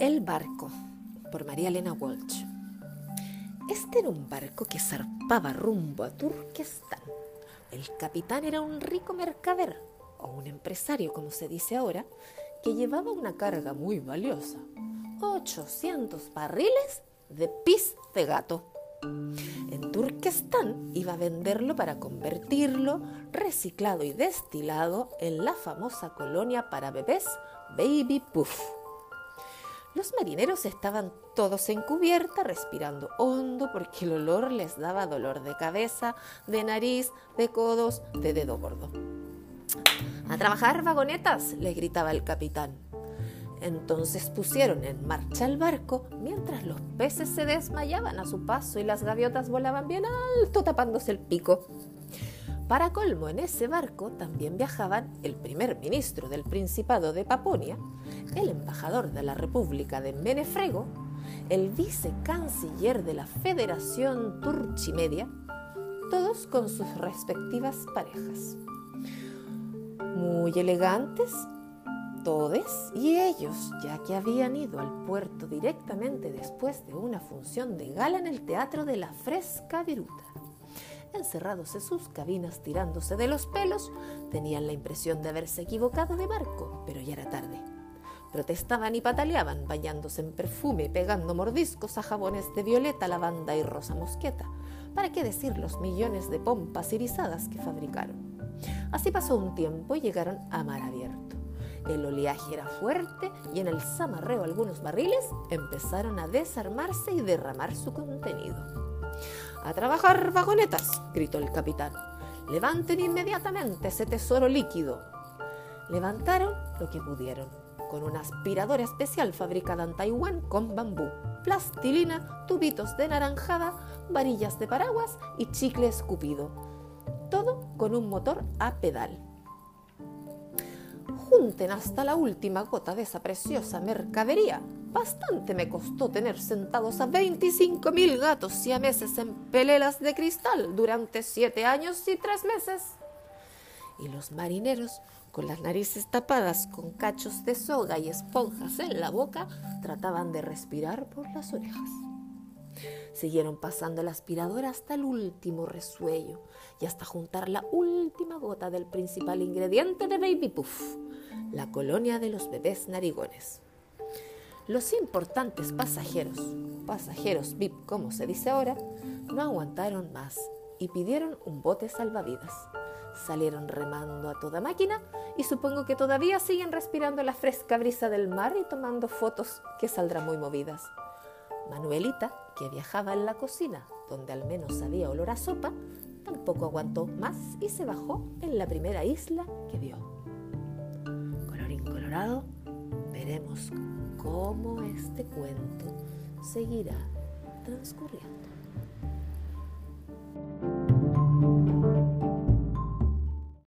El barco, por María Elena Walsh. Este era un barco que zarpaba rumbo a Turquestán. El capitán era un rico mercader, o un empresario como se dice ahora, que llevaba una carga muy valiosa, 800 barriles de pis de gato. En Turquestán iba a venderlo para convertirlo, reciclado y destilado, en la famosa colonia para bebés Baby Puff. Los marineros estaban todos en cubierta, respirando hondo, porque el olor les daba dolor de cabeza, de nariz, de codos, de dedo gordo. A trabajar, vagonetas, les gritaba el capitán. Entonces pusieron en marcha el barco mientras los peces se desmayaban a su paso y las gaviotas volaban bien alto tapándose el pico. Para colmo, en ese barco también viajaban el primer ministro del Principado de Paponia, el embajador de la República de Menefrego, el vicecanciller de la Federación Turchimedia, todos con sus respectivas parejas. Muy elegantes, todos y ellos, ya que habían ido al puerto directamente después de una función de gala en el Teatro de la Fresca Viruta encerrados en sus cabinas tirándose de los pelos, tenían la impresión de haberse equivocado de barco, pero ya era tarde. Protestaban y pataleaban, bañándose en perfume, pegando mordiscos a jabones de violeta, lavanda y rosa mosqueta. ¿Para qué decir los millones de pompas irisadas que fabricaron? Así pasó un tiempo y llegaron a mar abierto. El oleaje era fuerte y en el zamarreo algunos barriles empezaron a desarmarse y derramar su contenido. A trabajar, vagonetas, gritó el capitán. Levanten inmediatamente ese tesoro líquido. Levantaron lo que pudieron, con una aspiradora especial fabricada en Taiwán con bambú, plastilina, tubitos de naranjada, varillas de paraguas y chicle escupido. Todo con un motor a pedal junten hasta la última gota de esa preciosa mercadería. Bastante me costó tener sentados a 25 mil gatos siameses en pelelas de cristal durante siete años y tres meses. Y los marineros, con las narices tapadas con cachos de soga y esponjas en la boca, trataban de respirar por las orejas. Siguieron pasando la aspiradora hasta el último resuello y hasta juntar la última gota del principal ingrediente de Baby Puff, la colonia de los bebés narigones. Los importantes pasajeros, pasajeros VIP como se dice ahora, no aguantaron más y pidieron un bote salvavidas. Salieron remando a toda máquina y supongo que todavía siguen respirando la fresca brisa del mar y tomando fotos que saldrán muy movidas. Manuelita, que viajaba en la cocina, donde al menos había olor a sopa, tampoco aguantó más y se bajó en la primera isla que vio. Colorín colorado, veremos cómo este cuento seguirá transcurriendo.